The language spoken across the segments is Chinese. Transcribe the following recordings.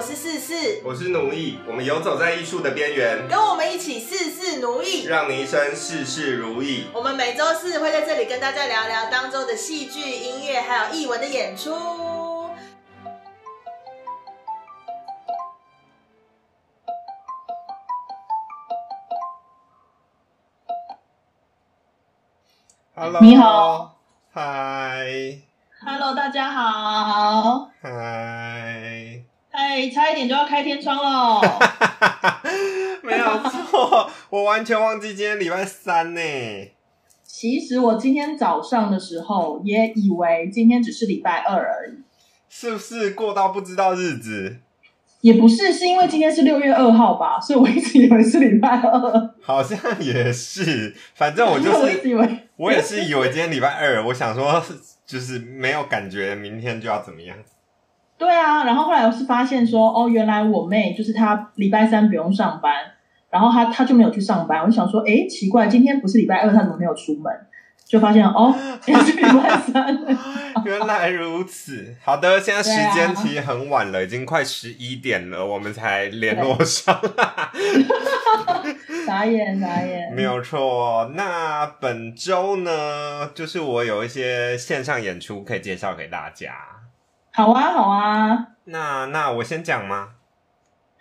我是四四，我是奴役，我们游走在艺术的边缘，跟我们一起事事奴役，让你一生事事如意。我们每周四会在这里跟大家聊聊当周的戏剧、音乐还有艺文的演出。Hello，你好，嗨，Hello，大家好。嗨，哎，差一点就要开天窗喽。没有错，我完全忘记今天礼拜三呢。其实我今天早上的时候也以为今天只是礼拜二而已，是不是过到不知道日子？也不是，是因为今天是六月二号吧，所以我一直以为是礼拜二。好像也是，反正我就 我一直是，以为我也是以为今天礼拜二，我想说就是没有感觉明天就要怎么样。对啊，然后后来我是发现说，哦，原来我妹就是她礼拜三不用上班，然后她她就没有去上班。我就想说，哎，奇怪，今天不是礼拜二，她怎么没有出门？就发现哦，今天是礼拜三。原来如此。好的，现在时间其实很晚了，已经快十一点了，我们才联络上。傻眼傻眼，没有错。那本周呢，就是我有一些线上演出可以介绍给大家。好啊好啊。那那我先讲吗？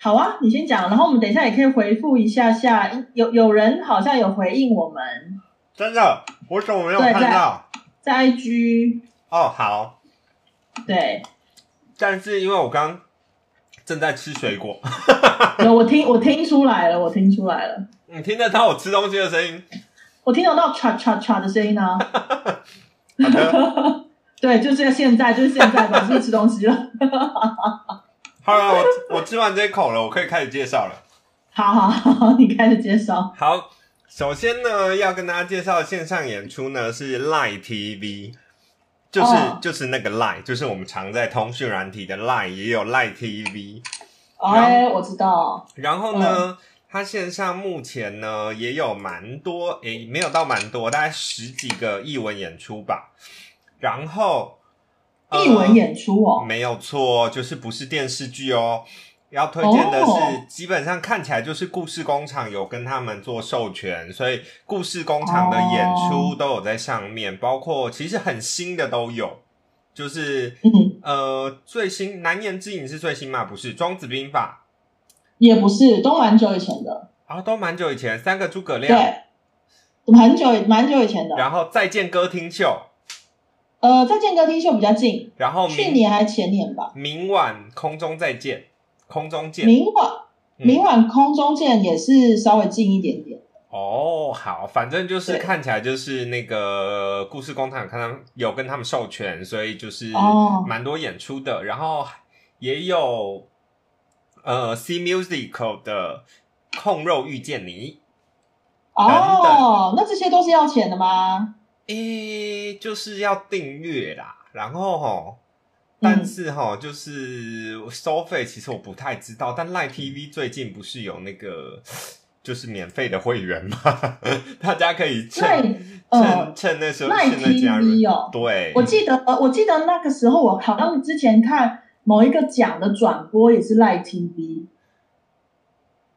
好啊，你先讲，然后我们等一下也可以回复一下下，有有人好像有回应我们真的，我怎么没有对看到？在 IG，哦，好。对，但是因为我刚正在吃水果，有我听我听出来了，我听出来了，你听得到我吃东西的声音？我听得到唰唰唰的声音呢、好的。对，就是现在，就是现在马上吃东西了？好了，我我吃完这一口了，我可以开始介绍了。好好好，你开始介绍。好，首先呢，要跟大家介绍的线上演出呢是 Line TV，就是、哦就是那个 Line，就是我们常在通讯软体的 Line 也有 Line TV。哎，我知道，然后呢，它线上目前呢也有蛮多，诶，没有到蛮多，大概十几个译文演出吧。然后译文演出哦，没有错，就是不是电视剧哦。要推荐的是，哦。基本上看起来就是故事工厂有跟他们做授权，所以故事工厂的演出都有在上面，包括其实很新的都有，就是嗯，呃最新难言之隐是最新吗？不是，庄子兵法。也不是，都蛮久以前的，啊，都蛮久以前，三个诸葛亮，对，很久蛮久以前的。然后再见歌厅秀，呃，再见歌厅秀比较近，然后去年还前年吧。明晚空中再见，空中见，明晚嗯明晚空中见也是稍微近一点点。哦，好，反正就是看起来就是那个故事工厂，看他们有跟他们授权，所以就是哦蛮多演出的，然后也有呃 C Musical 的《控肉遇见你哦，那这些都是要钱的吗？》，诶，就是要订阅啦，然后吼。嗯但是哈，就是收费，其实我不太知道。但 Line TV 最近不是有那个就是免费的会员吗？大家可以趁赖趁呃趁那时候赖现在加入。TV 哦，对，我记得呃，我记得那个时候我好像之前看某一个奖的转播也是赖 TV，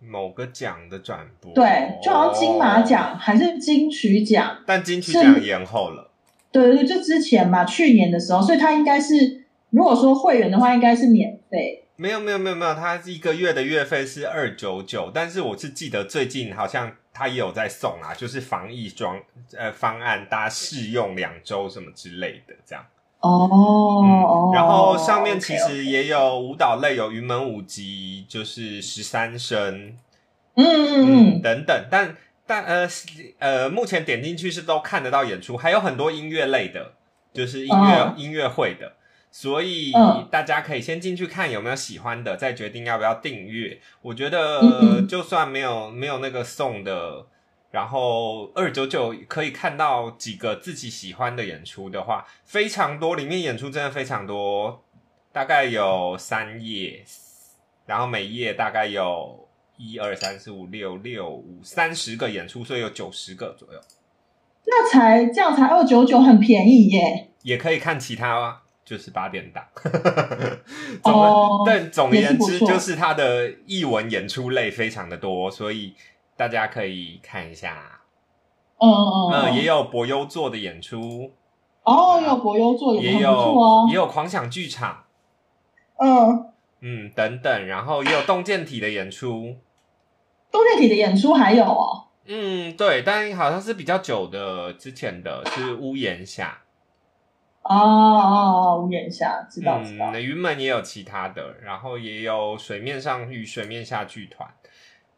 某个奖的转播，对，就好像金马奖还是金曲奖，但金曲奖延后了。对对对，就之前嘛，去年的时候，所以它应该是如果说会员的话，应该是免费。没有没有没有没有，它一个月的月费是二九九，但是我是记得最近好像它也有在送啊，就是防疫装呃方案，大家试用两周什么之类的这样。哦哦，然后上面其实也有舞蹈类，有云门舞集，就是十三声，嗯嗯嗯，等等，但但呃呃，目前点进去是都看得到演出，还有很多音乐类的，就是音乐、哦。音乐会的，所以嗯。大家可以先进去看有没有喜欢的，再决定要不要订阅。我觉得、就算没有没有那个送的。然后二九九可以看到几个自己喜欢的演出的话，非常多，里面演出真的非常多，大概有三页，然后每页大概有一二三四五六六五三十个演出，所以有九十个左右。那才这样才二九九，很便宜耶。也可以看其他就是八点档。总、哦但总而言之，就是它的译文演出类非常的多，所以大家可以看一下。嗯嗯嗯，嗯，也有博优做的演出，哦，有国优做也有哦也，有狂想剧场，嗯，嗯，等等，然后也有动健体的演出。动态体的演出还有哦，嗯，对，但好像是比较久的，之前的是屋檐下。哦哦哦，屋檐下知道知道，嗯，云门也有其他的，然后也有水面上与水面下剧团。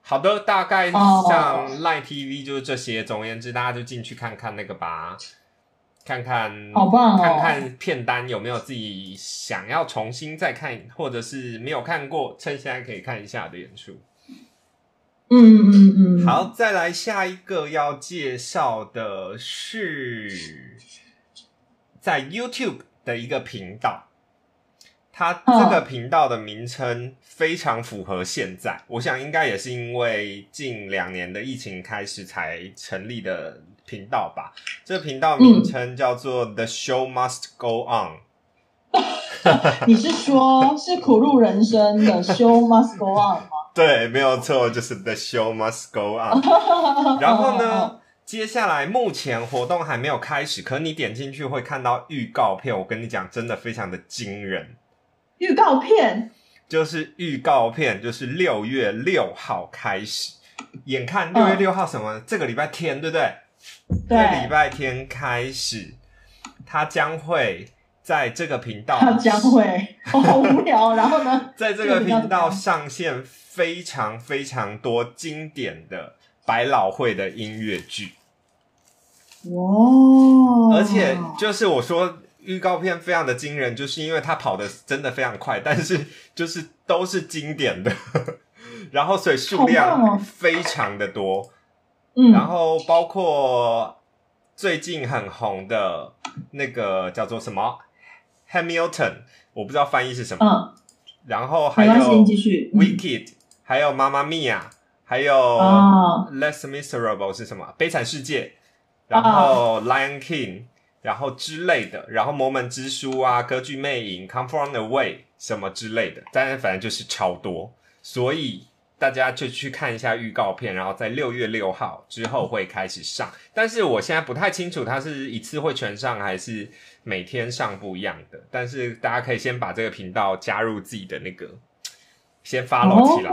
好的，大概哦像 Line TV 就是这些。总而言之，大家就进去看看那个吧，看看，好棒哦看看片单有没有自己想要重新再看，或者是没有看过，趁现在可以看一下的演出。嗯嗯嗯嗯，好，再来下一个要介绍的是在 YouTube 的一个频道，它这个频道的名称非常符合现在，我想应该也是因为近两年的疫情开始才成立的频道吧。这个频道名称叫做 The Show Must Go On。你是说 是苦路人生的 show must go on 吗？对，没有错，就是 The Show Must Go On。然后呢，接下来目前活动还没有开始，可你点进去会看到预告片。我跟你讲，真的非常的惊人。预告片就是预告片，就是六月六号开始，眼看六月六号什么？这个礼拜天，对不对？这个礼，拜天开始，它将会在这个频道，他将会 好无聊，然后呢？在这个频道上线非常非常多经典的百老汇的音乐剧。哇，而且就是我说预告片非常的惊人，就是因为它跑的真的非常快，但是 就是都是经典的，然后所以数量哦。非常的多，嗯，然后包括最近很红的那个叫做什么？Hamilton，我不知道翻译是什么，嗯，然后还有 Wicked，还有妈妈咪呀，还有啊 Less Miserable 是什么？悲惨世界，然后 Lion King，然后之类的，然后魔门之书啊，歌剧魅影，Come from Away 什么之类的，但是反正就是超多，所以大家就去看一下预告片，然后在六月六号之后会开始上，但是我现在不太清楚它是一次会全上还是每天上不一样的，但是大家可以先把这个频道加入自己的那个，先 follow 起来。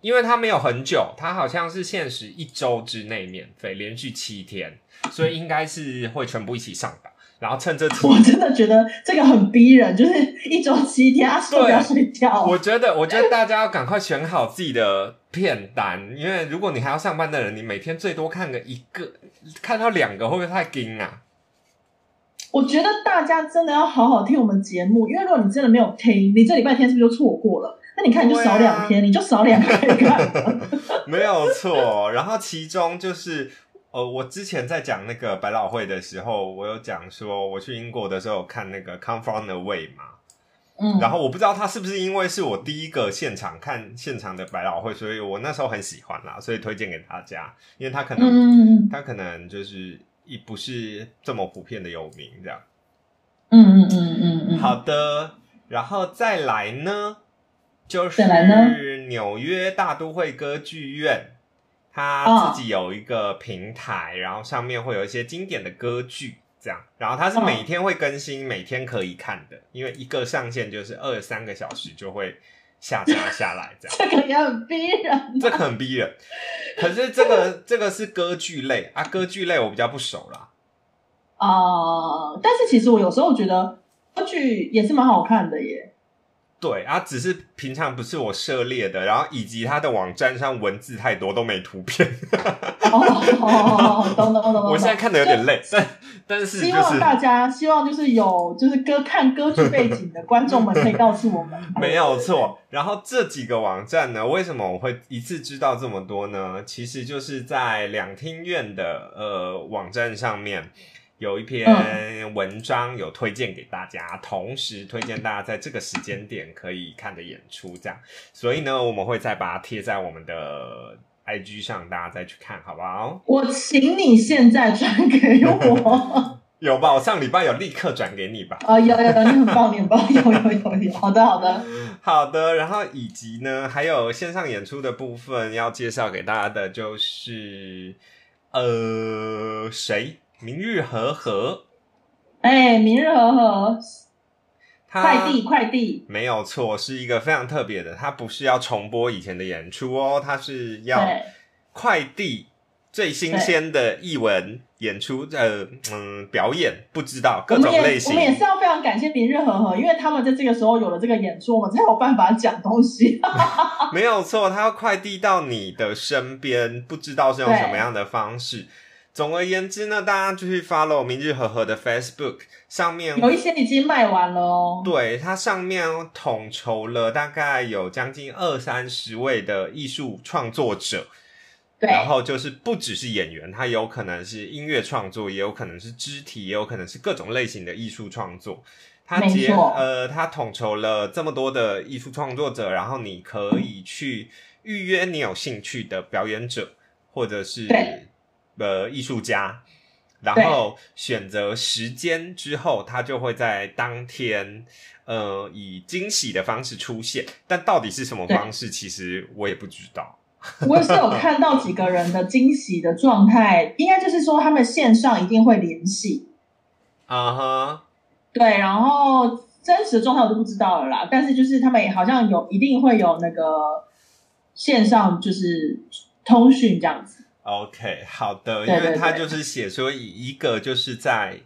因为它没有很久，它好像是限时一周之内免费，连续七天，所以应该是会全部一起上吧。然后趁这次，我真的觉得这个很逼人，就是一周七天，啊，睡不要睡觉。我觉得，我觉得大家要赶快选好自己的片单，因为如果你还要上班的人，你每天最多看个一个，看到两个会不会太惊啊？我觉得大家真的要好好听我们节目，因为如果你真的没有听，你这礼拜天是不是就错过了？那你看你就少两天，你就少两个可以看。没有错。然后其中就是，呃，我之前在讲那个百老汇的时候，我有讲说我去英国的时候看那个《Come from Away》嘛。嗯，然后我不知道他是不是因为是我第一个现场看现场的百老汇，所以我那时候很喜欢啦，所以推荐给大家，因为他可能、他可能就是一不是这么普遍的有名这样。嗯嗯嗯嗯嗯，好的，然后再来呢，就是纽约大都会歌剧院，它自己有一个平台，然后上面会有一些经典的歌剧。这样，然后它是嗯每天会更新，每天可以看的，因为一个上线就是二三个小时就会下架下来，这样。这个也很逼人。这个很逼人。可是这个 这个是歌剧类啊，歌剧类我比较不熟啦。啊、但是其实我有时候觉得歌剧也是蛮好看的耶。对啊，只是平常不是我涉猎的，然后以及它的网站上文字太多，都没图片。哦哦哦，懂懂懂懂。我现在看的有点累，但但是希望大家希望就是有就是歌看歌剧背景的观众们可以告诉我们。没有错。然后这几个网站呢，为什么我会一次知道这么多呢？其实就是在两厅院的呃网站上面。有一篇文章有推荐给大家，同时推荐大家在这个时间点可以看的演出，这样。所以呢，我们会再把它贴在我们的 IG 上，大家再去看，好不好？我请你现在转给我。有吧？我上礼拜有立刻转给你吧。哦，有有有，你很棒，你很棒，有有有有。好的好的，好的，然后以及呢，还有线上演出的部分要介绍给大家的，就是呃，谁？明日和和，哎，明日和和，他快递快递，没有错，是一个非常特别的，它不是要重播以前的演出哦，它是要快递最新鲜的译文演出，呃嗯，表演不知道各种类型。我们也是要非常感谢明日和和，因为他们在这个时候有了这个演出，我们才有办法讲东西。没有错，它要快递到你的身边，不知道是用什么样的方式。总而言之呢，大家就去 follow 明日和和的 Facebook 上面，有一些已经卖完了哦。对它上面统筹了大概有将近二三十位的艺术创作者，对，然后就是不只是演员，他有可能是音乐创作，也有可能是肢体，也有可能是各种类型的艺术创作。他没结呃，他统筹了这么多的艺术创作者，然后你可以去预约你有兴趣的表演者或者是对呃艺术家，然后选择时间之后，他就会在当天呃以惊喜的方式出现。但到底是什么方式，其实我也不知道。我也是有看到几个人的惊喜的状态，应该就是说他们线上一定会联系，啊哈。对，然后真实的状态我就不知道了啦。但是就是他们好像有一定会有那个线上就是通讯这样子。OK，好的，因为他就是写说以一个就是在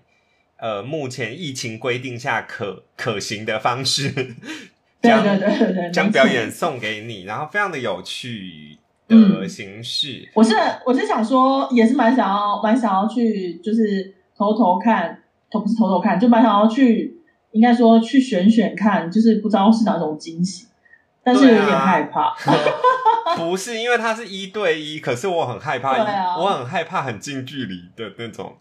呃目前疫情规定下可可行的方式，对将对对对对，将表演送给你，然后非常的有趣的嗯。形式。我是我是想说，也是蛮想要蛮想要去，就是偷偷看，偷不是偷偷看，就蛮想要去，应该说去选选看，就是不知道是哪种惊喜，但是有点害怕。不是因为它是一对一，可是我很害怕，啊。我很害怕很近距离的那种，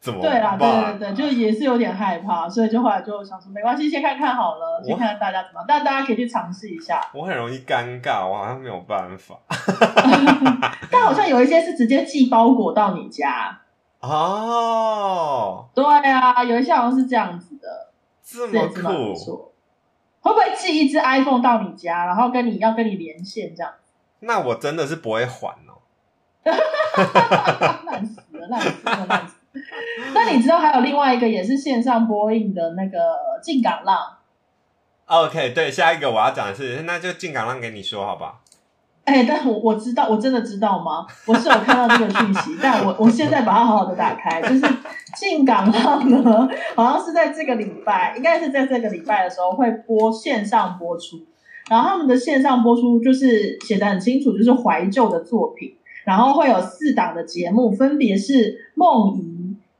怎么对啦，对办对对，就也是有点害怕，所以就后来就想说，没关系，先看看好了，我先看看大家怎么样，但大家可以去尝试一下。我很容易尴尬，我好像没有办法。但好像有一些是直接寄包裹到你家，哦，对啊，有一些好像是这样子的，这么酷，错。会不会寄一只 iPhone 到你家，然后跟你要跟你连线这样？那我真的是不会还哦。烂死了，烂死了，烂死了。那你知道还有另外一个也是线上播映的那个《进港浪》？OK，对，下一个我要讲的是，那就进港浪给你说好吧。哎、但我我知道，我真的知道吗？我是有看到这个讯息，但我我现在把它好好的打开，就是《进港浪》呢，好像是在这个礼拜，应该是在这个礼拜的时候会播线上播出。然后他们的线上播出就是写的很清楚，就是怀旧的作品，然后会有四档的节目，分别是《梦遗》，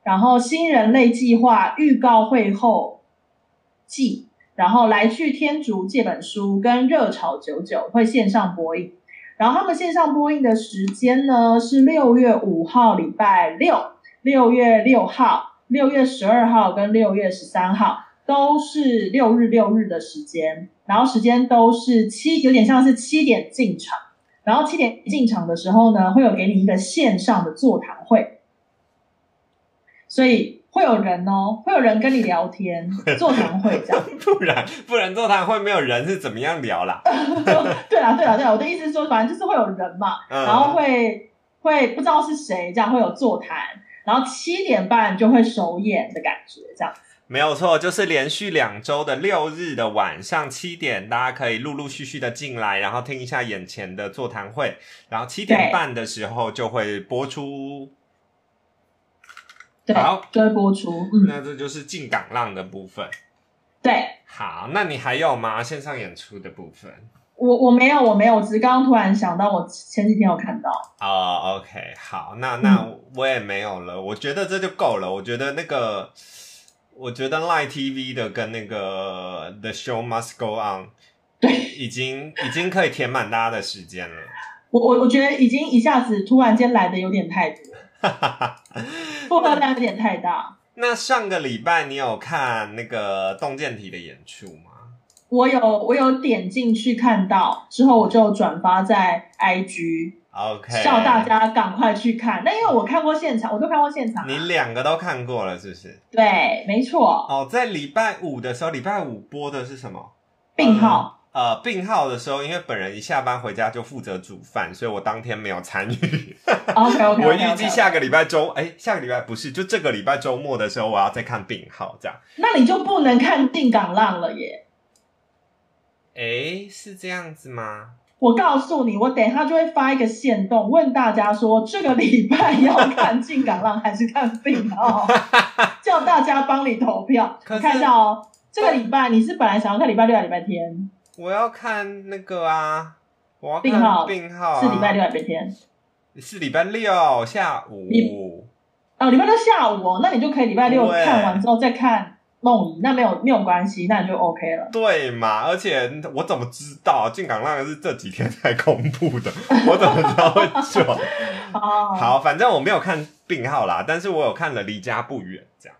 然后《新人类计划》预告会后记，然后《来去天竺》这本书跟《热炒九九》会线上播映。然后他们线上播映的时间呢是六月五号礼拜六、六月六号、六月十二号跟六月十三号都是六日六日的时间，然后时间都是七，有点像是七点进场。然后七点进场的时候呢，会有给你一个线上的座谈会，所以会有人哦，会有人跟你聊天，座谈会这样。不然不然座谈会没有人是怎么样聊啦？对啦，对啦，对啦，我的意思是说，反正就是会有人嘛，嗯然后会会不知道是谁，这样会有座谈，然后七点半就会首演的感觉，这样。没有错，就是连续两周的六日的晚上七点，大家可以陆陆续续的进来，然后听一下眼前的座谈会，然后七点半的时候就会播出。对好，就会播出。嗯，那这就是进港浪的部分。对好，那你还有吗？线上演出的部分？我我没有我没有，我只是刚刚突然想到，我前几天有看到。哦、o k 好，那那我也没有了，我觉得这就够了。我觉得那个，我觉得 Line TV 的跟那个 The Show Must Go On，对，已经已经可以填满大家的时间了。我我我觉得已经一下子突然间来的有点太多，负荷量有点太大。那上个礼拜你有看那个洞见体的演出吗？我有我有点进去看到之后，我就转发在 IG，OK，叫大家赶快去看。那因为我看过现场，我都看过现场啊、你两个都看过了，是不是？对，没错，哦，在礼拜五的时候，礼拜五播的是什么？病号。呃，病号的时候，因为本人一下班回家就负责煮饭，所以我当天没有参与。OK OK，我预计下个礼拜周，哎，下个礼拜不是，就这个礼拜周末的时候，我要再看病号，这样。那你就不能看定港浪了耶。哎，是这样子吗？我告诉你，我等一下就会发一个线动，问大家说这个礼拜 要看进港浪还是看病号，叫大家帮你投票。看一下哦，这个礼拜你是本来想要看礼拜六还是礼拜天？我要看那个啊，我要看病号病号、啊、是礼拜六还是礼拜天？是礼拜六下午。哦，礼拜六下午哦，那你就可以礼拜六看完之后再看梦遗，那没有没有关系，那你就 OK 了。对嘛？而且我怎么知道进港浪是这几天才公布的？我怎么知道会准？哦，好，反正我没有看病号啦，但是我有看了离家不远这样。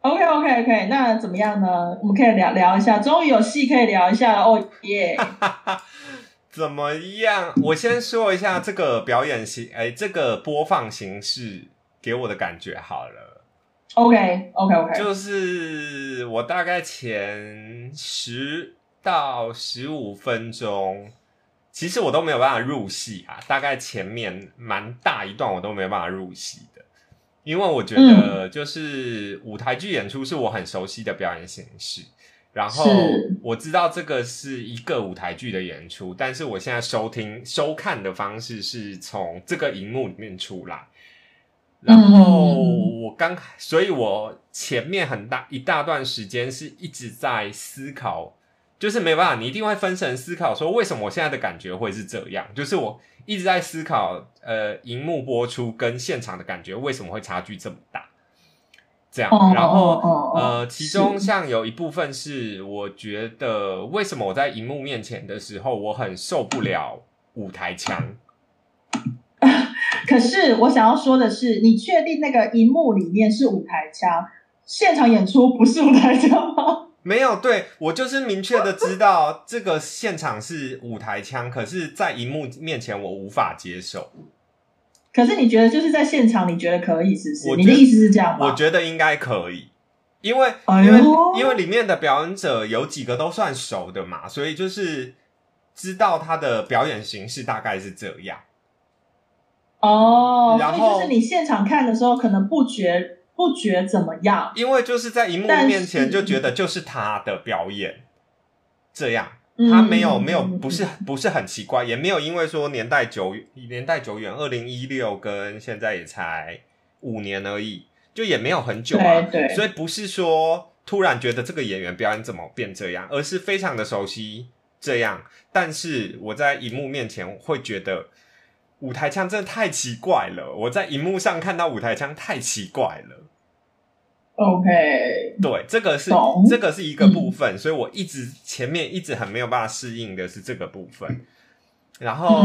OK OK OK，那怎么样呢？我们可以聊聊一下，终于有戏可以聊一下了，哦耶！怎么样？我先说一下这个表演形，哎、这个播放形式给我的感觉好了。OK OK OK，就是我大概前十到十五分钟，其实我都没有办法入戏啊。大概前面蛮大一段我都没有办法入戏的，因为我觉得就是舞台剧演出是我很熟悉的表演形式。然后我知道这个是一个舞台剧的演出，但是我现在收听收看的方式是从这个荧幕里面出来。然后嗯我刚，所以我前面很大一大段时间是一直在思考，就是没办法，你一定会分神思考，说为什么我现在的感觉会是这样？就是我一直在思考，呃，荧幕播出跟现场的感觉为什么会差距这么大？这样，哦然后呃，其中像有一部分是我觉得为什么我在荧幕面前的时候，我很受不了舞台腔。可是我想要说的是，你确定那个荧幕里面是舞台腔，现场演出不是舞台腔吗？没有，对我就是明确的知道这个现场是舞台腔，可是，在荧幕面前我无法接受。可是你觉得就是在现场，你觉得可以是不是？你的意思是这样吗？我觉得应该可以，因为、哎因为因为里面的表演者有几个都算熟的嘛，所以就是知道他的表演形式大概是这样。哦，然后就是你现场看的时候，可能不觉不觉怎么样。因为就是在荧幕面前就觉得就是他的表演这样，嗯他没有没有嗯不是不是很奇怪，也没有因为说年代久年代久远，二零一六跟现在也才五年而已，就也没有很久啊，对对所以不是说突然觉得这个演员表演怎么变这样，而是非常的熟悉这样，但是我在荧幕面前会觉得。舞台腔真的太奇怪了，我在荧幕上看到舞台腔太奇怪了。OK，对，这个是懂。这个是一个部分，所以我一直前面一直很没有办法适应的是这个部分，然后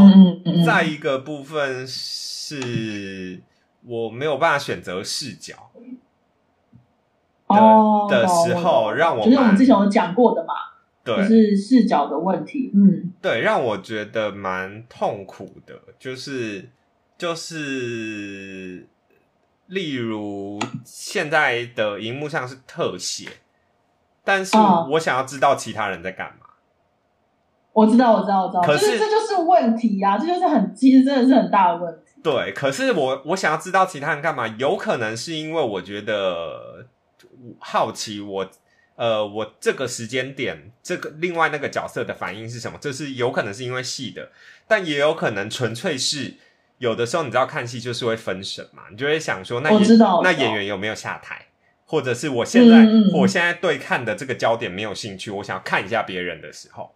再一个部分是我没有办法选择视角的、哦的时候，让我就是我们之前有讲过的嘛，就是视角的问题。嗯，对让我觉得蛮痛苦的，就是就是例如现在的荧幕上是特写，但是哦我想要知道其他人在干嘛。我知道，我知道，我知道，可就是是这就是问题呀、这就是很其实真的是很大的问题。对，可是我我想要知道其他人干嘛，有可能是因为我觉得好奇我，呃，我这个时间点，这个另外那个角色的反应是什么？这是有可能是因为戏的，但也有可能纯粹是有的时候你知道看戏就是会分神嘛，你就会想说那我演那演员有没有下台，或者是我现在、我现在对看的这个焦点没有兴趣，我想要看一下别人的时候，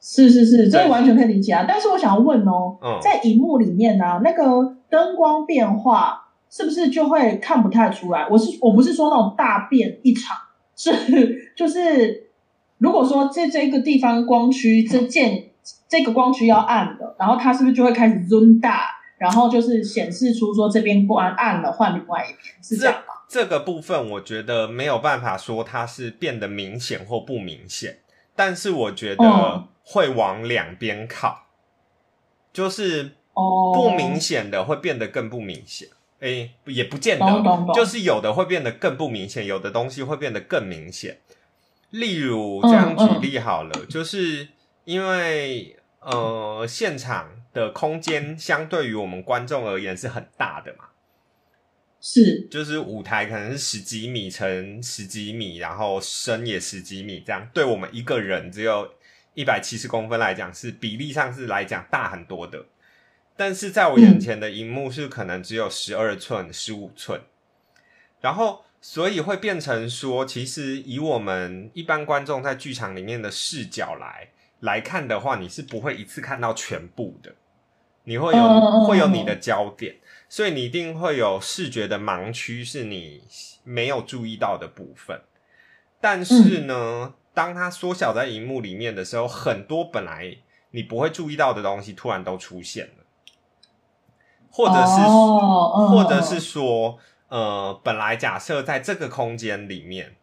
是是是，这个完全可以理解啊。但是我想要问哦，嗯在荧幕里面呢、那个灯光变化是不是就会看不太出来？我是我不是说那种大变一场，是就是如果说这这个地方光区这件这个光区要暗的，然后它是不是就会开始 zoom 大，然后就是显示出说这边光暗了，换另外一边，是这样吗？这个部分我觉得没有办法说它是变得明显或不明显，但是我觉得嗯会往两边靠，就是哦，不明显的会变得更不明显。诶，也不见得，就是有的会变得更不明显，有的东西会变得更明显。例如这样嗯举例好了，就是因为呃，现场的空间相对于我们观众而言是很大的嘛，是，就是舞台可能是十几米乘十几米，然后深也十几米，这样对我们一个人只有一百七十公分来讲，是比例上是来讲大很多的。但是在我眼前的荧幕是可能只有十二寸、十五寸，然后所以会变成说，其实以我们一般观众在剧场里面的视角来来看的话，你是不会一次看到全部的，你会有、会有你的焦点，所以你一定会有视觉的盲区是你没有注意到的部分。但是呢，当它缩小在荧幕里面的时候，很多本来你不会注意到的东西突然都出现了，或者是、或者是说，呃，本来假设在这个空间里面，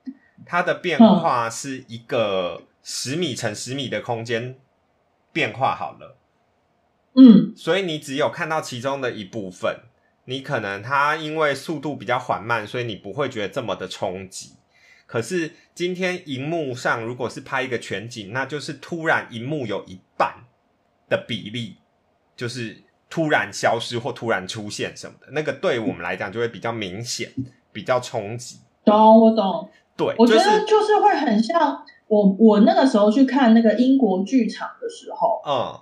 它的变化是一个十米乘十米的空间变化好了，嗯。所以你只有看到其中的一部分，你可能它因为速度比较缓慢，所以你不会觉得这么的冲击。可是今天荧幕上如果是拍一个全景，那就是突然荧幕有一半的比例就是突然消失或突然出现什么的，那个对我们来讲就会比较明显，比较冲击。懂我懂，对，我觉得就是就是会很像我我那个时候去看那个英国剧场的时候，嗯，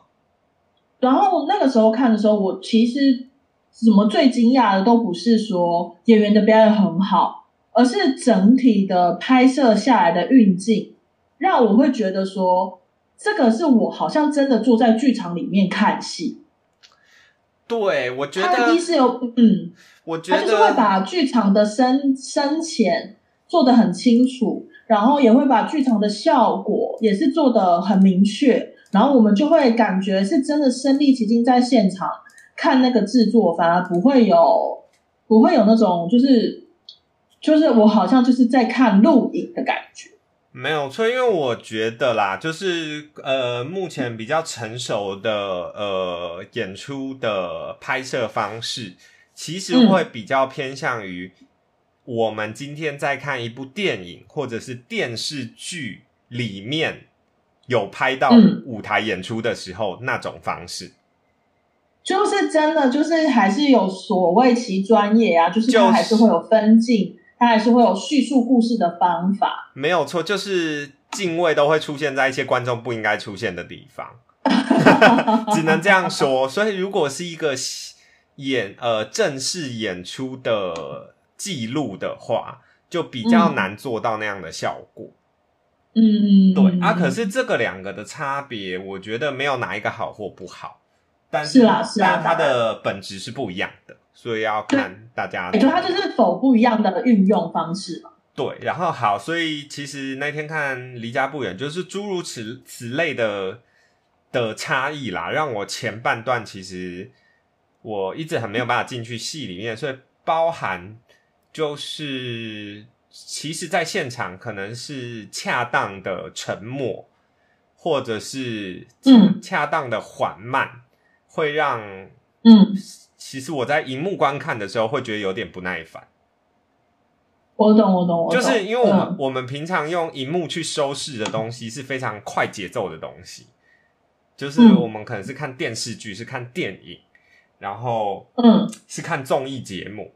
然后那个时候看的时候，我其实怎么最惊讶的都不是说演员的表演很好，而是整体的拍摄下来的运镜，让我会觉得说，这个是我好像真的坐在剧场里面看戏。对，我觉得他得一是有嗯，我觉得他就是会把剧场的深深浅做得很清楚，然后也会把剧场的效果也是做得很明确，然后我们就会感觉是真的身临其境在现场看那个制作，反而不会有不会有那种就是就是我好像就是在看录影的感觉。没有错，因为我觉得啦，就是呃，目前比较成熟的呃演出的拍摄方式，其实会比较偏向于我们今天在看一部电影或者是电视剧里面有拍到嗯舞台演出的时候、那种方式。就是真的，就是还是有所谓其专业啊，就是还是会有分镜，它还是会有叙述故事的方法。没有错，就是敬畏都会出现在一些观众不应该出现的地方，只能这样说。所以，如果是一个演呃正式演出的记录的话，就比较嗯难做到那样的效果。嗯，对啊，可是这个两个的差别，我觉得没有哪一个好或不好，但是啦是啦但它的本质是不一样的，所以要看大家。也就它就是否不一样的运用方式嘛。对，然后好，所以其实那天看离家不远，就是诸如此此类的的差异啦，让我前半段其实我一直很没有办法进去戏里面，所以包含就是其实，在现场可能是恰当的沉默，或者是嗯恰当的缓慢，会让嗯，其实我在荧幕观看的时候会觉得有点不耐烦。我懂，我懂，我懂。就是因为我们、嗯我们平常用荧幕去收视的东西是非常快节奏的东西，就是嗯我们可能是看电视剧，是看电影，然后嗯是看综艺节目，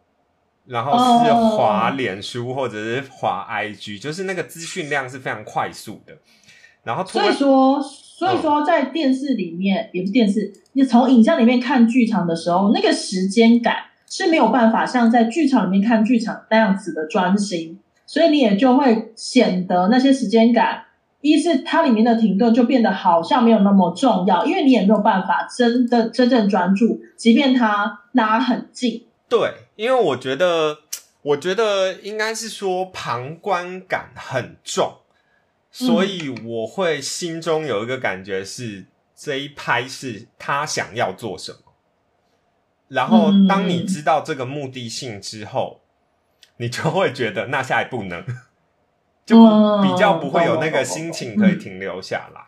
然后是哦滑脸书或者是滑 IG，就是那个资讯量是非常快速的。然后突所以然说，所以说在电视里面，也不是电视，你从影像里面看剧场的时候，那个时间感是没有办法像在剧场里面看剧场那样子的专心，所以你也就会显得那些时间感，一是它里面的停顿就变得好像没有那么重要，因为你也没有办法真的真正专注，即便它拉很近。对，因为我觉得，我觉得应该是说旁观感很重，所以我会心中有一个感觉是这一拍是他想要做什么。然后，嗯当你知道这个目的性之后，你就会觉得那下一步呢，就嗯比较不会有那个心情可以停留下来。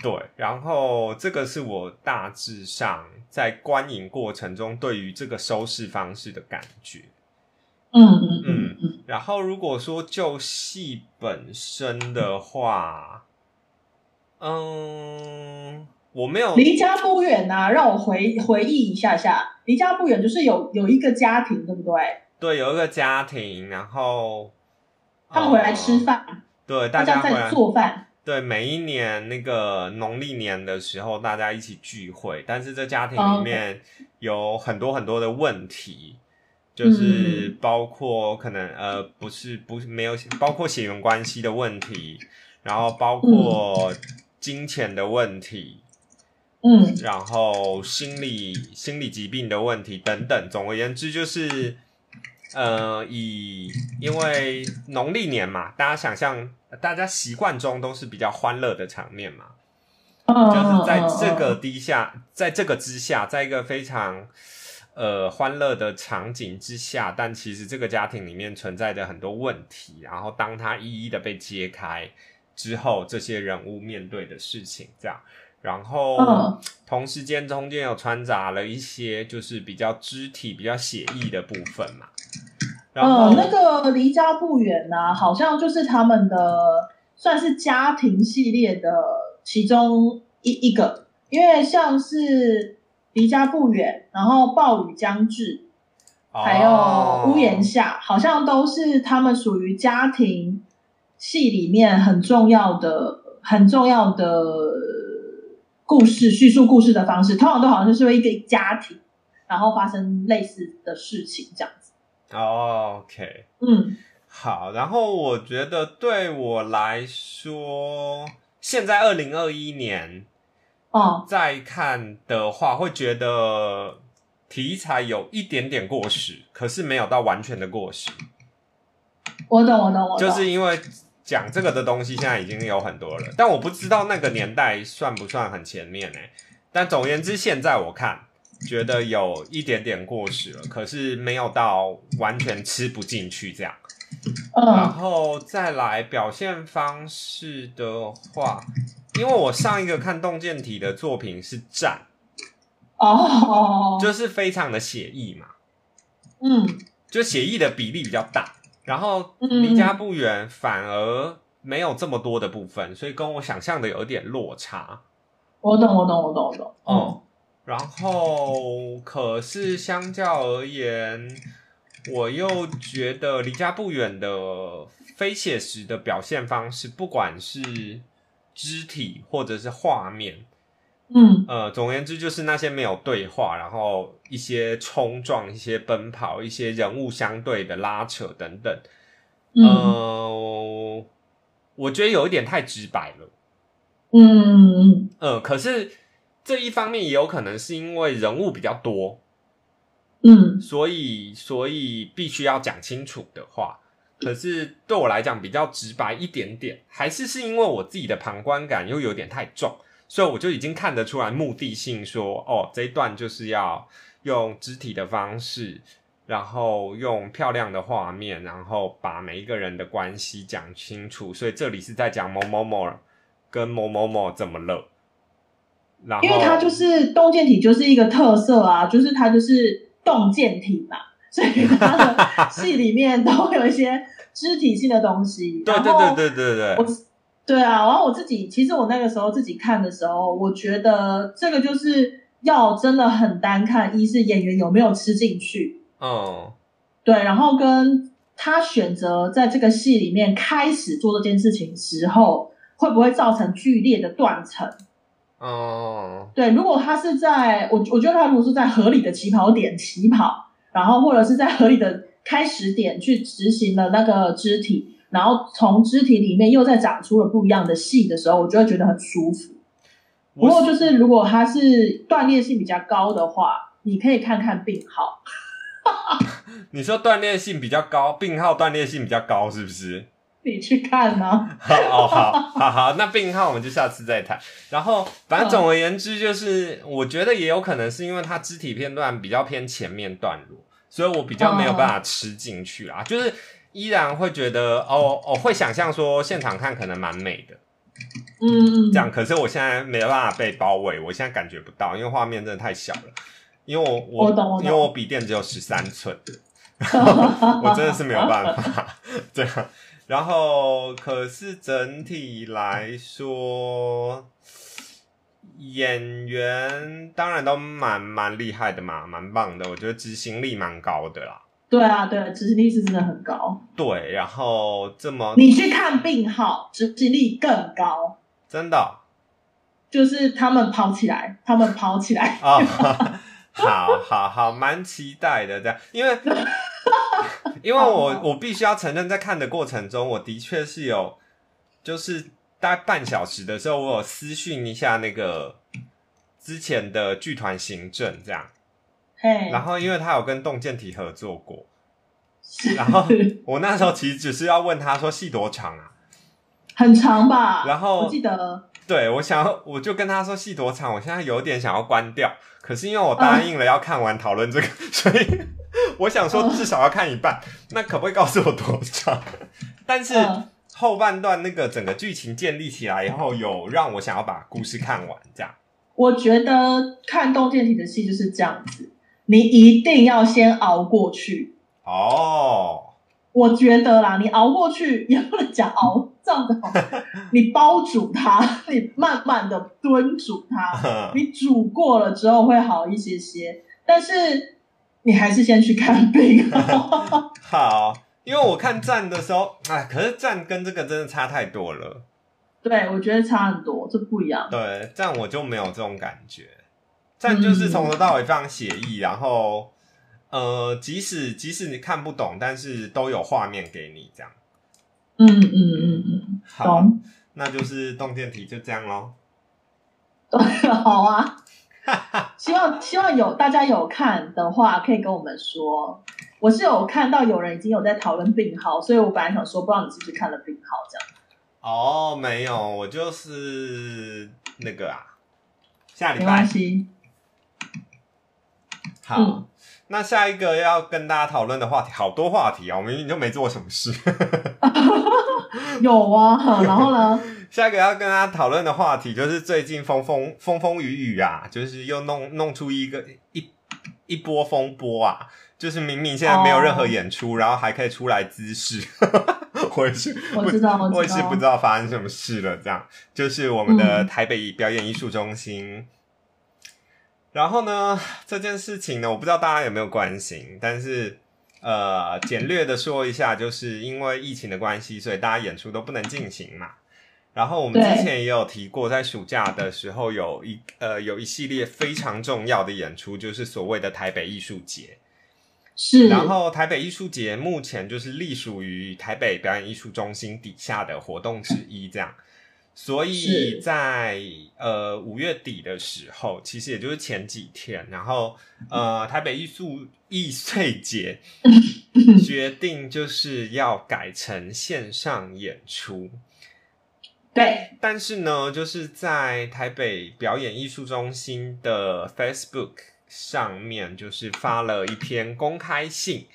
对，然后这个是我大致上在观影过程中对于这个收视方式的感觉。嗯嗯嗯嗯，然后如果说就戏本身的话，嗯，我没有离家不远呐、让我回回忆一下下，离家不远就是有有一个家庭，对不对？对有一个家庭，然后他们回来吃呃饭，对，大家在做饭。对，每一年那个农历年的时候，大家一起聚会，但是这家庭哦里面有很多很多的问题，嗯就是包括可能呃不是不是没有包括血缘关系的问题，然后包括金钱的问题，嗯。然后心理心理疾病的问题等等。总而言之，就是呃，以因为农历年嘛，大家想象，大家习惯中都是比较欢乐的场面嘛，嗯，就是在这个嗯。低下，在这个之下，在一个非常呃欢乐的场景之下，但其实这个家庭里面存在着很多问题，然后当它一一的被揭开之后，这些人物面对的事情，这样，然后、嗯。同时间中间有穿插了一些就是比较肢体、比较写意的部分嘛，然后、嗯，那个离家不远呐、好像就是他们的算是家庭系列的其中一一个，因为像是离家不远，然后暴雨将至，还有屋檐下，好像都是他们属于家庭戏里面很重要的、很重要的故事叙述故事的方式，通常都好像就是为一个家庭，然后发生类似的事情这样子。哦，OK。嗯好，然后我觉得对我来说，现在二零二一年哦，再看的话，会觉得题材有一点点过时，可是没有到完全的过时，我懂，我懂，我懂。就是因为讲这个的东西现在已经有很多了，但我不知道那个年代算不算很前面呢、但总而言之，现在我看觉得有一点点过时了，可是没有到完全吃不进去这样。然嗯后再来表现方式的话，因为我上一个看洞见体的作品是《战哦，》，就是非常的写意嘛，嗯就写意的比例比较大，然后嗯离家不远反而没有这么多的部分，所以跟我想象的有一点落差。我懂，我懂，我懂，我懂。嗯哦，然后可是相较而言，我又觉得离家不远的非写实的表现方式，不管是肢体或者是画面，嗯呃，总而言之就是那些没有对话，然后一些冲撞、一些奔跑、一些人物相对的拉扯等等，嗯呃，我觉得有一点太直白了。嗯嗯呃，可是这一方面也有可能是因为人物比较多，嗯所以所以必须要讲清楚的话。可是对我来讲比较直白一点点，还是是因为我自己的旁观感又有点太重，所以我就已经看得出来目的性说，哦，这一段就是要用肢体的方式，然后用漂亮的画面，然后把每一个人的关系讲清楚。所以这里是在讲某某某跟某某某怎么了，然后因为它就是洞见体，就是一个特色啊，就是它就是洞见体嘛，所以他的戏里面都会有一些肢体性的东西。对对对对对对我对啊，然后我自己其实我那个时候自己看的时候，我觉得这个就是要真的很单看，一是演员有没有吃进去，嗯对，然后跟他选择在这个戏里面开始做这件事情时候，会不会造成剧烈的断层？嗯对，如果他是在我我觉得他如果是在合理的起跑点起跑，然后或者是在合理的开始点去执行了那个肢体，然后从肢体里面又再长出了不一样的戏的时候，我就会觉得很舒服。不我过就是如果它是断裂性比较高的话，你可以看看病号。你说断裂性比较高，病号断裂性比较高，是不是？你去看呢、好 哦，好好好，那病号我们就下次再谈。然后，反正总而言之，就是我觉得也有可能是因为它肢体片段比较偏前面段落，所以我比较没有办法吃进去啦。就是依然会觉得哦哦，会想象说现场看可能蛮美的，嗯嗯，这样。可是我现在没办法被包围，我现在感觉不到，因为画面真的太小了。因为我我因为我笔电只有十三寸，我真的是没有办法这样。然后，可是整体来说，演员当然都蛮蛮厉害的嘛，蛮棒的。我觉得执行力蛮高的啦。对啊，对，执行力是真的很高。对，然后这么你去看病号，执行力更高，真的哦就是他们跑起来，他们跑起来。哦，好好好，蛮期待的这样，因为 因为我我必须要承认，在看的过程中，我的确是有，就是大概半小时的时候，我有私讯一下那个之前的剧团行政这样，嘿，然后因为他有跟洞见体合作过，然后我那时候其实只是要问他说戏多长啊，很长吧？然后我记得，对我想要我就跟他说戏多长，我现在有点想要关掉，可是因为我答应了要看完讨论这个，所以我想说至少要看一半，那可不可以告诉我多长？但是嗯。后半段那个整个剧情建立起来以后，有让我想要把故事看完，这样。我觉得看动健体的戏就是这样子，你一定要先熬过去。哦，我觉得啦，你熬过去也不能讲熬，这样的好，你煲煮它，你慢慢的炖煮它，你煮过了之后会好一些些，但是你还是先去看病。好，因为我看站的时候，哎，可是站跟这个真的差太多了，对，我觉得差很多，这不一样。对，站我就没有这种感觉，站就是从头到尾非常写意，然后呃，即使即使你看不懂，但是都有画面给你这样。嗯嗯嗯嗯，好，那就是动电题就这样喽。好啊，希望希望有大家有看的话，可以跟我们说。我是有看到有人已经有在讨论病号，所以我本来想说，不知道你是不是看了病号这样。哦，没有，我就是那个啊，下礼没关拜系，好。嗯那下一个要跟大家讨论的话题，好多话题啊，我们明明就没做什么事。有啊。然后呢？下一个要跟大家讨论的话题就是最近风风风风雨雨啊，就是又弄弄出一个一一波风波啊，就是明明现在没有任何演出，然后还可以出来滋事，我也是不我知道，我也，是不知道发生什么事了。这样就是我们的嗯台北表演艺术中心。然后呢，这件事情呢，我不知道大家有没有关心，但是呃，简略的说一下，就是因为疫情的关系，所以大家演出都不能进行嘛。然后我们之前也有提过，在暑假的时候有一呃有一系列非常重要的演出，就是所谓的台北艺术节。是，然后台北艺术节目前就是隶属于台北表演艺术中心底下的活动之一，这样。所以在呃五月底的时候，其实也就是前几天，然后呃台北艺术艺穗节 决定就是要改成线上演出，对，但是呢，就是在台北表演艺术中心的 Facebook 上面，就是发了一篇公开信，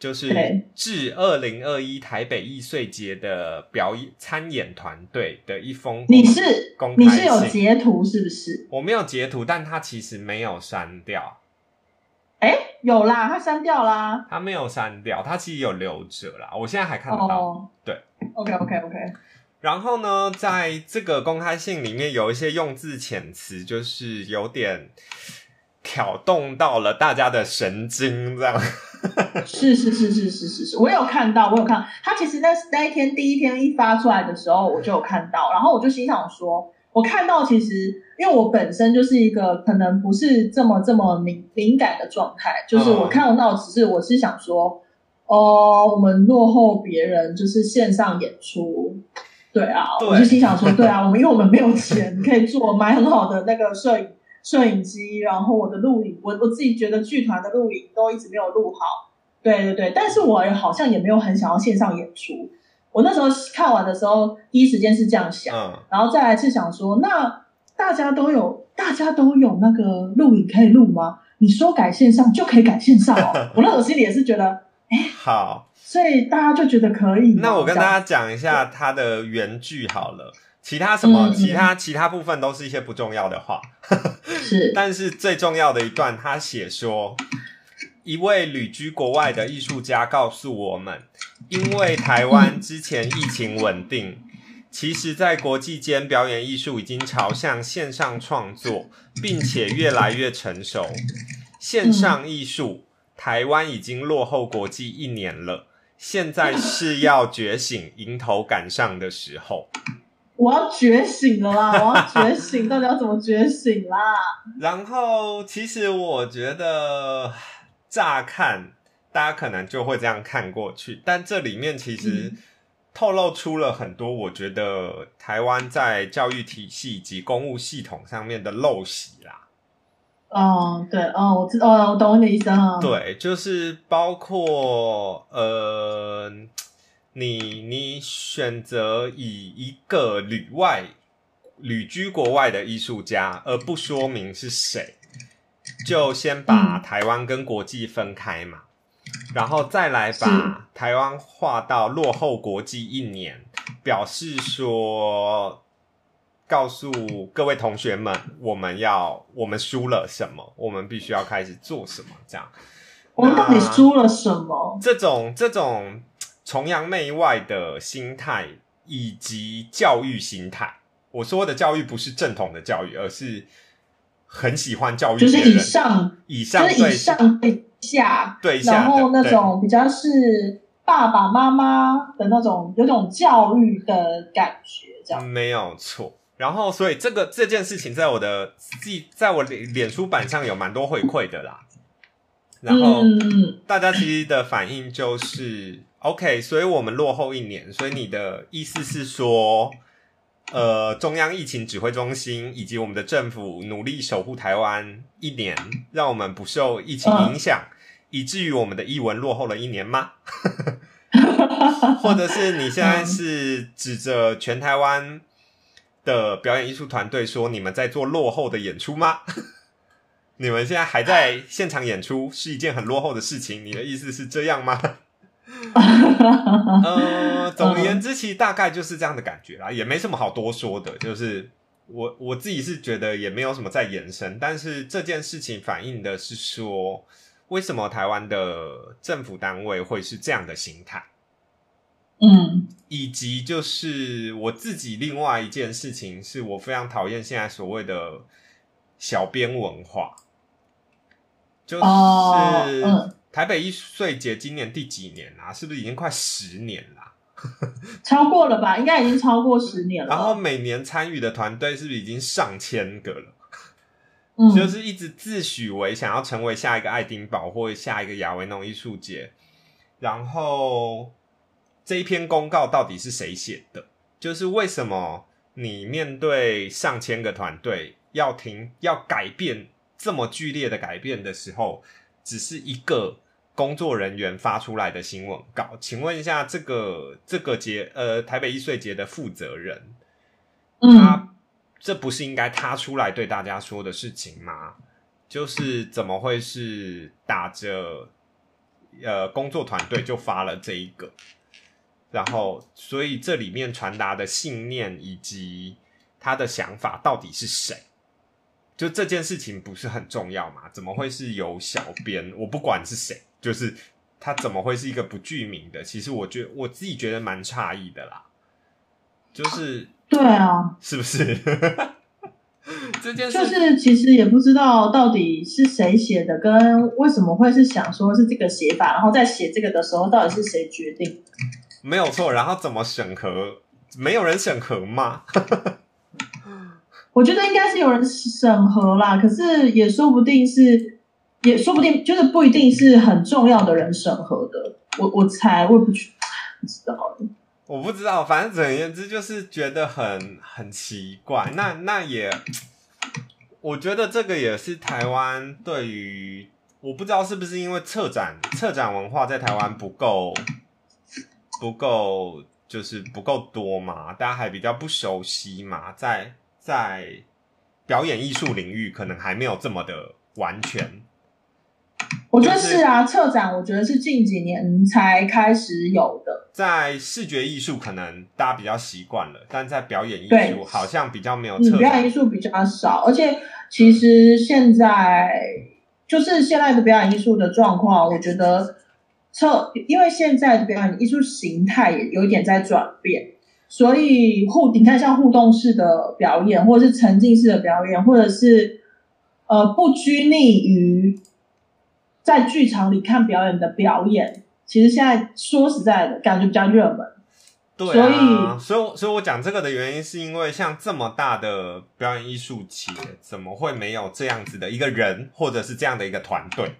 就是对致二零二一台北艺穗节的表演参演团队的一封你是公开你是有信截图是不是？我没有截图，但他其实没有删掉，哎，有啦，他删掉啦。他没有删掉，他其实有留着啦，我现在还看得到。哦，对，OK OK OK，然后呢，在这个公开信里面有一些用字遣词，就是有点挑动到了大家的神经，这样。是是是是是是是，我有看到，我有看。他其实那那一天第一天一发出来的时候，我就有看到，然后我就心想说，我看到其实因为我本身就是一个可能不是这么这么敏敏感的状态，就是我嗯看到只是我是想说，哦，我们落后别人就是线上演出。对啊，对我就心想说，对啊，我们因为我们没有钱可以做买很好的那个摄影摄影机，然后我的录影，我我自己觉得剧团的录影都一直没有录好。对对对，但是我好像也没有很想要线上演出。我那时候看完的时候，第一时间是这样想，嗯，然后再来是想说，那大家都有大家都有那个录影可以录吗？你说改线上就可以改线上哦。我那时候心里也是觉得，哎好，所以大家就觉得可以。那我跟大家讲一下它的原剧好了。其他什么，其他其他部分都是一些不重要的话。是，但是最重要的一段，他写说，一位旅居国外的艺术家告诉我们，因为台湾之前疫情稳定，其实在国际间表演艺术已经朝向线上创作，并且越来越成熟。线上艺术，台湾已经落后国际一年了，现在是要觉醒、迎头赶上的时候。我要觉醒了啦！我要觉醒，到底要怎么觉醒啦？然后，其实我觉得，乍看大家可能就会这样看过去，但这里面其实透露出了很多，我觉得台湾在教育体系以及公务系统上面的陋习啦。哦，对，哦，我知道，哦，我懂你的意思啊。，对，就是包括呃，你你选择以一个旅外旅居国外的艺术家，而不说明是谁，就先把嗯台湾跟国际分开嘛，然后再来把台湾划到落后国际一年，表示说。告诉各位同学们，我们要我们输了什么，我们必须要开始做什么，这样。我们到底那输了什么？这种这种崇洋媚外的心态，以及教育心态，我说的教育不是正统的教育，而是很喜欢教育就是以，上，以上就是以对上对下，对下然后那种比较是爸爸妈妈的那种，有种教育的感觉，这样。没有错。然后，所以这个这件事情在我的记，在我脸脸书版上有蛮多回馈的啦。然后，大家其实的反应就是，OK，所以我们落后一年，所以你的意思是说，呃，中央疫情指挥中心以及我们的政府努力守护台湾一年，让我们不受疫情影响，以至于我们的译文落后了一年吗？或者是你现在是指着全台湾的表演艺术团队说你们在做落后的演出吗？你们现在还在现场演出是一件很落后的事情，你的意思是这样吗？嗯。呃，总而言之，其实大概就是这样的感觉啦，也没什么好多说的。就是我我自己是觉得也没有什么在延伸，但是这件事情反映的是说，为什么台湾的政府单位会是这样的心态，嗯。以及就是我自己另外一件事情，是我非常讨厌现在所谓的小编文化，就是、哦嗯台北艺术节今年第几年啦、是不是已经快十年啦、超过了吧？应该已经超过十年了。然后每年参与的团队是不是已经上千个了？嗯，就是一直自诩为想要成为下一个爱丁堡或下一个亚维农艺术节。然后这一篇公告到底是谁写的？就是为什么你面对上千个团队要停要改变这么剧烈的改变的时候，只是一个工作人员发出来的新闻稿？请问一下，这个这个节呃台北一岁节的负责人，嗯他这不是应该他出来对大家说的事情吗？就是怎么会是打着呃工作团队就发了这一个，然后所以这里面传达的信念以及他的想法到底是谁？就这件事情不是很重要嘛？怎么会是由小编？我不管是谁，就是他怎么会是一个不具名的？其实我觉我自己觉得蛮诧异的啦，就是对啊，是不是？这件事就是其实也不知道到底是谁写的，跟为什么会是想说是这个写法，然后在写这个的时候，到底是谁决定？没有错，然后怎么审核？没有人审核吗？我觉得应该是有人审核啦，可是也说不定是，也说不定就是不一定是很重要的人审核的。我我猜，我也不去不知道。我不知道，反正总而言之就是觉得很很奇怪。那那也，我觉得这个也是台湾对于我不知道是不是因为策展策展文化在台湾不够不够，就是不够多嘛，大家还比较不熟悉嘛，在在表演艺术领域可能还没有这么的完全。我觉得是是啊，策展我觉得是近几年才开始有的。在视觉艺术可能大家比较习惯了，但在表演艺术好像比较没有嗯，策表演艺。术比较少，而且其实现在就是现在的表演艺术的状况，我觉得策，因为现在的表演艺术形态也有一点在转变，所以互你看像互动式的表演，或者是沉浸式的表演，或者是呃不拘泥于在剧场里看表演的表演，其实现在说实在的，感觉比较热门。对所啊，以所以我所以我讲这个的原因，是因为像这么大的表演艺术节，怎么会没有这样子的一个人，或者是这样的一个团队？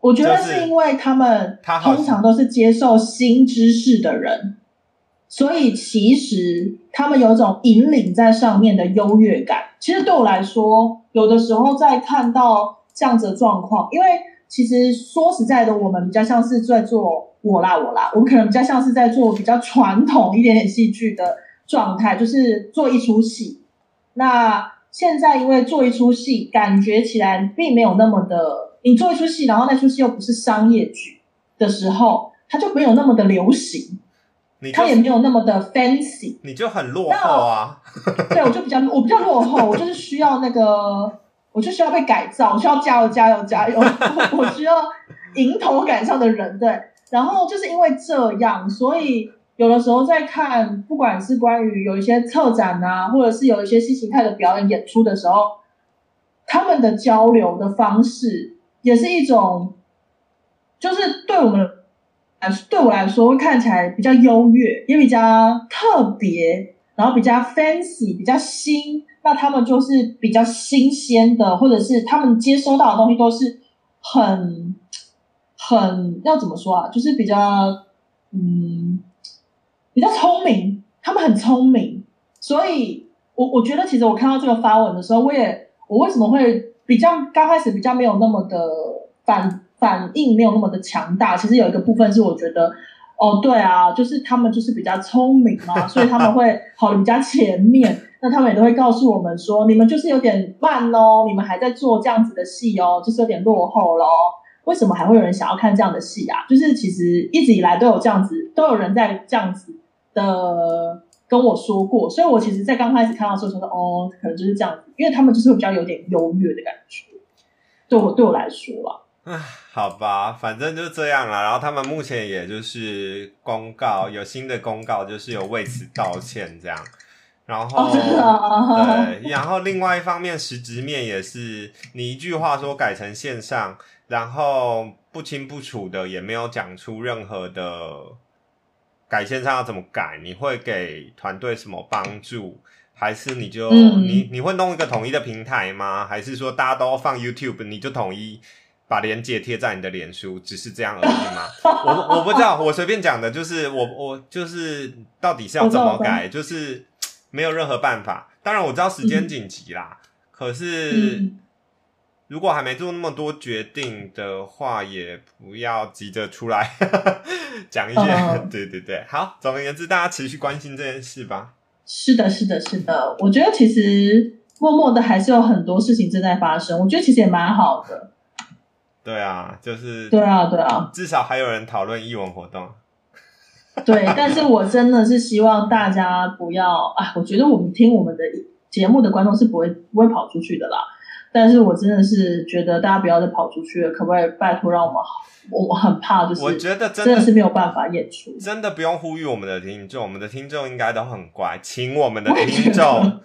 我觉得是是因为他们他通常都是接受新知识的人，所以其实他们有一种引领在上面的优越感。其实对我来说，有的时候在看到这样子的状况，因为其实说实在的，我们比较像是在做我啦我啦，我们可能比较像是在做比较传统一点点戏剧的状态，就是做一出戏。那现在因为做一出戏，感觉起来并没有那么的，你做一出戏，然后那出戏又不是商业剧的时候，它就没有那么的流行，你他也没有那么的 fancy。你就很落后啊！对我就比较我比较落后，我就是需要那个，我就需要被改造，我需要加油加油加油，我需要迎头赶上的人，对。然后就是因为这样，所以有的时候在看，不管是关于有一些策展啊，或者是有一些新形态的表演演出的时候，他们的交流的方式也是一种，就是对我们来对我来说会看起来比较优越，也比较特别，然后比较 fancy，比较新。那他们就是比较新鲜的，或者是他们接收到的东西都是很很要怎么说啊？就是比较嗯比较聪明，他们很聪明，所以我我觉得其实我看到这个发文的时候，我也我为什么会比较刚开始比较没有那么的反反应没有那么的强大，其实有一个部分是我觉得。哦，对啊，就是他们就是比较聪明嘛，所以他们会跑得比较前面。那他们也都会告诉我们说，你们就是有点慢哦，你们还在做这样子的戏哦，就是有点落后咯。为什么还会有人想要看这样的戏啊？就是其实一直以来都有这样子，都有人在这样子的跟我说过，所以我其实，在刚开始看到的时候，就说哦，可能就是这样子，因为他们就是会比较有点优越的感觉。对我对我来说啊，唉，好吧，反正就这样啦。然后他们目前也就是公告有新的公告，就是有为此道歉这样。然后、对，然后另外一方面，实质面也是你一句话说改成线上，然后不清不楚的，也没有讲出任何的改线上要怎么改，你会给团队什么帮助？还是你就、嗯你你会弄一个统一的平台吗？还是说大家都放 YouTube，你就统一把链接贴在你的脸书，只是这样而已吗？我我不知道，我随便讲的，就是我我就是到底是要怎么改，就是没有任何办法。当然我知道时间紧急啦，可是、嗯如果还没做那么多决定的话，也不要急着出来 讲一些。嗯 对对对，好，总而言之，大家持续关心这件事吧。是的，是的，是的。我觉得其实默默的还是有很多事情正在发生，我觉得其实也蛮好的。对啊，就是对啊，对啊，至少还有人讨论艺文活动。对。但是我真的是希望大家不要啊，我觉得我们听我们的节目的观众是不会不会跑出去的啦。但是我真的是觉得大家不要再跑出去了，可不可以拜托让我们好？我我很怕，就是我觉得真真的是没有办法演出。真的不用呼吁我们的听众，我们的听众应该都很乖，请我们的听众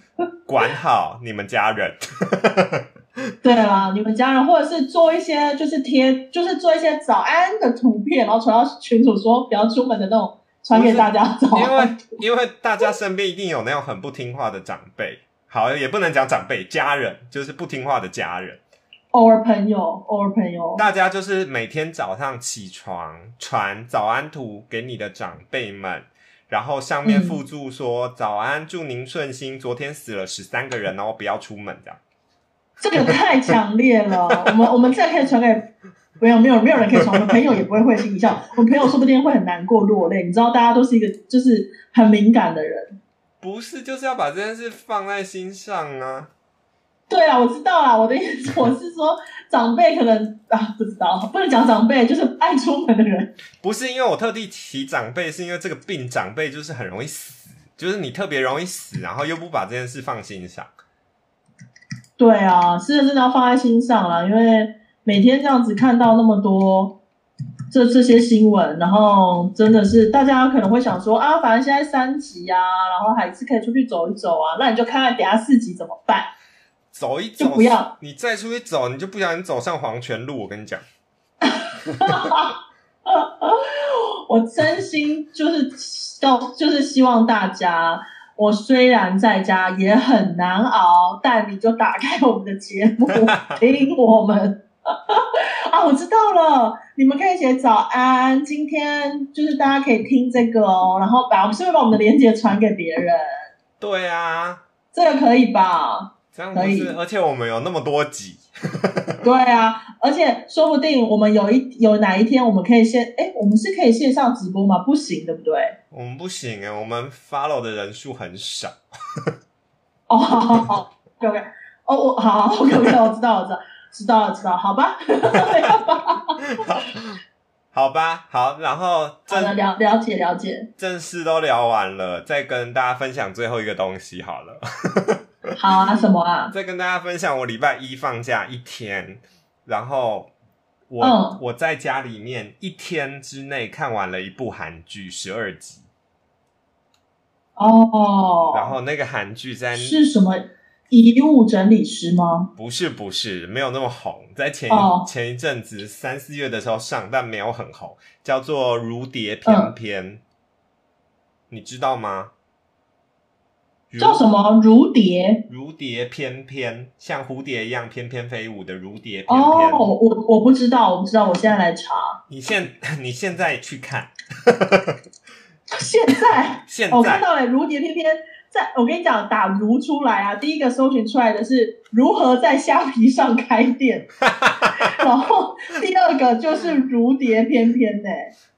管好你们家人。对啊，你们家人或者是做一些就是贴，就是做一些早安的图片，然后传到群主说不要出门的那种，传给大家早因安。为因为大家身边一定有那种很不听话的长辈，好也不能讲长辈，家人就是不听话的家人。偶尔朋友，偶尔朋友，大家就是每天早上起床传早安图给你的长辈们，然后上面嗯附注说、早安，祝您顺心。昨天死了十三个人哦，不要出门这样。这个太强烈了。我们我们这可以传给 没有没有没有人可以传，我们朋友也不会会心一笑，我们朋友说不定会很难过落泪。你知道，大家都是一个就是很敏感的人。不是，就是要把这件事放在心上啊。对啊，我知道啊。我的意思，我是说长辈可能啊，不知道，不能讲长辈，就是爱出门的人。不是因为我特地提长辈，是因为这个病长辈就是很容易死，就是你特别容易死，然后又不把这件事放心上。对啊，是真的要放在心上啦，因为每天这样子看到那么多这这些新闻，然后真的是大家可能会想说啊，反正现在三级啊，然后还是可以出去走一走啊，那你就看看等下四级怎么办。走一走，就不要你再出去走，你就不小心走上黄泉路。我跟你讲，我真心就是要，就是希望大家，我虽然在家也很难熬，但你就打开我们的节目 听我们。啊，我知道了，你们可以写早安，今天就是大家可以听这个哦，然后把我们是不是把我们的链接传给别人？对啊，这个可以吧？这样不可以是，而且我们有那么多集，对啊，而且说不定我们有一有哪一天我们可以线，哎，我们是可以线上直播吗？不行，对不对？我们不行哎，我们 follow 的人数很少。哦，好好好，OK OK，哦，我好好 OK OK，我知道，我知道，知道了，知道，好吧，好吧，好，然后好的，正了了解了解，正事都聊完了，再跟大家分享最后一个东西好了。好啊，什么啊？再跟大家分享，我礼拜一放假一天，然后我、嗯我在家里面一天之内看完了一部韩剧十二集，哦，然后那个韩剧在是什么遗物整理师吗？不是不是没有那么红，在前前一阵子三四月的时候上，但没有很红，叫做《如蝶翩翩》，你知道吗？如叫什么？如蝶？如蝶翩翩，像蝴蝶一样翩翩飞舞的如蝶翩翩。哦，我我我不知道，我不知道，我现在来查。你现 你现在去看，现在现在我看到了，如蝶翩翩。在我跟你讲，打“如”出来啊，第一个搜寻出来的是如何在虾皮上开店，然后第二个就是如蝶翩翩呢，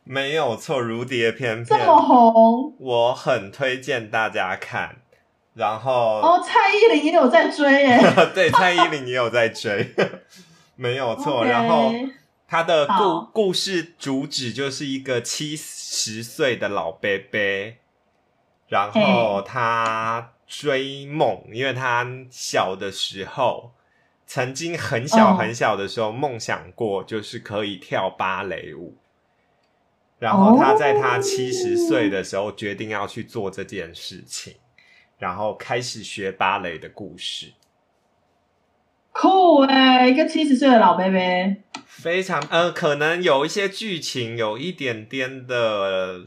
没有错，如蝶翩翩，这么红我很推荐大家看。然后，哦，蔡依林也有在追耶，对蔡依林也有在追，没有错。然后他的故故事主旨就是一个七十岁的老伯伯，然后他追梦，因为他小的时候曾经很小哦很小的时候梦想过，就是可以跳芭蕾舞。然后他在他哦七十岁的时候决定要去做这件事情，然后开始学芭蕾的故事。酷哎，一个七十岁的老伯伯，非常呃，可能有一些剧情有一点点的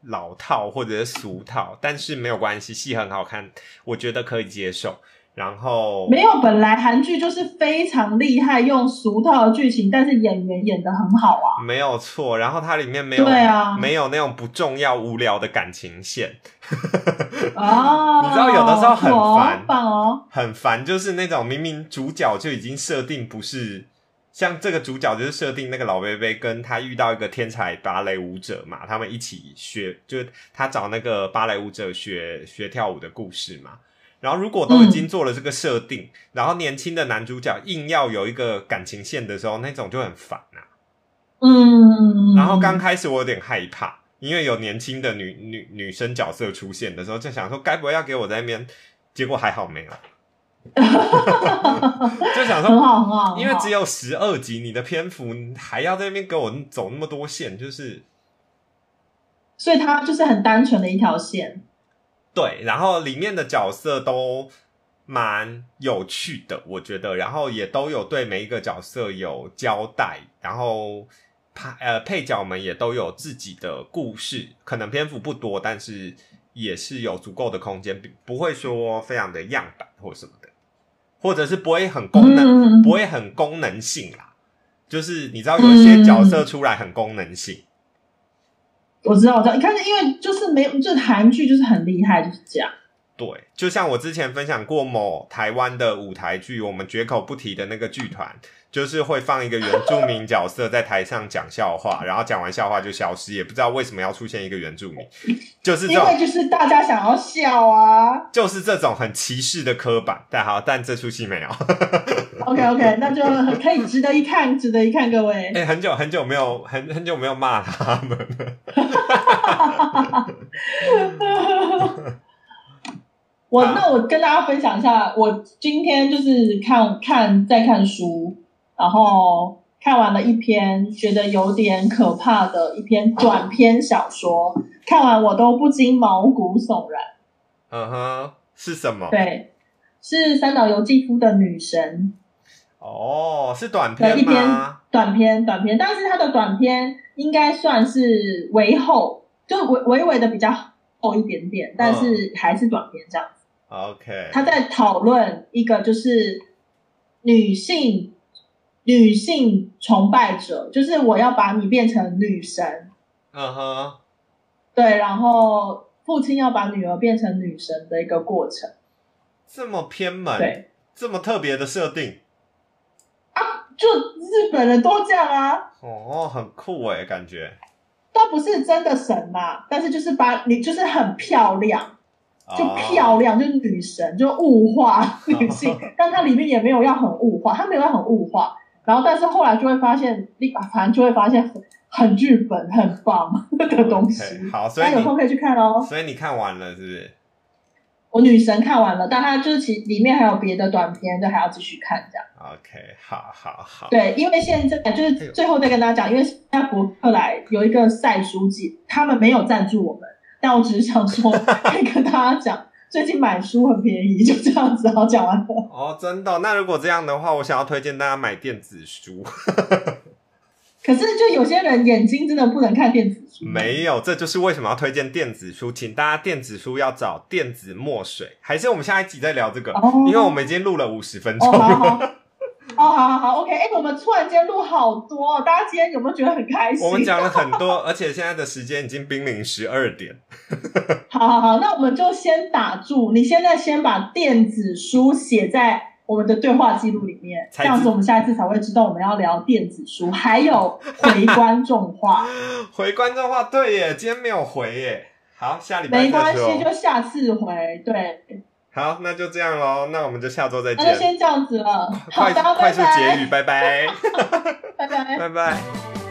老套或者是俗套，但是没有关系，戏很好看，我觉得可以接受。然后没有，本来韩剧就是非常厉害，用俗套的剧情，但是演员演的很好啊。没有错，然后它里面没有对啊没有那种不重要无聊的感情线，哦，你知道有的时候很烦棒哦。很烦，就是那种明明主角就已经设定不是。像这个主角就是设定那个老贝贝跟他遇到一个天才芭蕾舞者嘛，他们一起学，就是他找那个芭蕾舞者学学跳舞的故事嘛。然后如果都已经做了这个设定，然后年轻的男主角硬要有一个感情线的时候，那种就很烦啊。嗯，然后刚开始我有点害怕，因为有年轻的女女女生角色出现的时候，就想说该不会要给我在那边，结果还好没有，就想说，很好很好，因为只有有十二集，你的篇幅还要在那边给我走那么多线，就是所以它就是很单纯的一条线。对，然后里面的角色都蛮有趣的，我觉得，然后也都有对每一个角色有交代，然后配呃配角们也都有自己的故事，可能篇幅不多，但是也是有足够的空间，不不会说非常的样板或什么的，或者是不会很功能，嗯不会很功能性啦。就是你知道有一些角色出来很功能性，我知道，我知道。你看，因为就是没有，就韩剧就是很厉害，就是这样。对，就像我之前分享过某台湾的舞台剧，我们绝口不提的那个剧团，就是会放一个原住民角色在台上讲笑话，然后讲完笑话就消失，也不知道为什么要出现一个原住民，就是，因为就是大家想要笑啊。就是这种很歧视的刻板。但好，但这出戏没有。OK OK，那就很可以值得一看，值得一看，各位。哎、很久很久没有很很久没有骂他们了。好我那我跟大家分享一下，我今天就是看看在看书，然后看完了一篇觉得有点可怕的一篇短篇小说，看完我都不禁毛骨悚然。嗯哼，是什么？对，是三岛由纪夫的《女神哦，是短》的一篇吗？短篇，短篇，但是它的短篇应该算是微厚，就微微微的比较厚一点点，但是还是短篇这样子。OK，他在讨论一个就是女性女性崇拜者，就是我要把你变成女神，嗯哼，对，然后父亲要把女儿变成女神的一个过程，这么偏门，对，这么特别的设定。啊，就日本人都这样啊，哦，很酷哎，感觉。倒不是真的神啦，但是就是把你就是很漂亮，就哦漂亮，就是女神，就物化女性，但它里面也没有要很物化，它没有要很物化。然后，但是后来就会发现，你反正就会发现很很日本、很棒的东西。好，所以有空可以去看哦。所以你看完了是不是？我女神看完了，但她就是其里面还有别的短片，就还要继续看这样。OK，好好好，对，因为现在就是最后再跟大家讲，因为现在博客来有一个赛书记，他们没有赞助我们，但我只是想说 可以跟大家讲，最近买书很便宜，就这样子，好讲完了。哦，真的哦、那如果这样的话，我想要推荐大家买电子书。可是就有些人眼睛真的不能看电子书，没有，这就是为什么要推荐电子书，请大家电子书要找电子墨水，还是我们下一集再聊这个，哦因为我们已经录了五十分钟哦，好。好。哦，好好好，OK，哎、我们突然间录好多、哦，大家今天有没有觉得很开心？我们讲了很多，而且现在的时间已经濒临十二点。好好好，那我们就先打住。你现在先把电子书写在我们的对话记录里面，这样子我们下一次才会知道我们要聊电子书，还有回观众话。回观众话，对耶，今天没有回耶。好，下礼拜没关系，就下次回。对，好，那就这样喽，那我们就下周再见。那就先这样子了。好快的，快速结语，拜拜，拜拜。拜拜。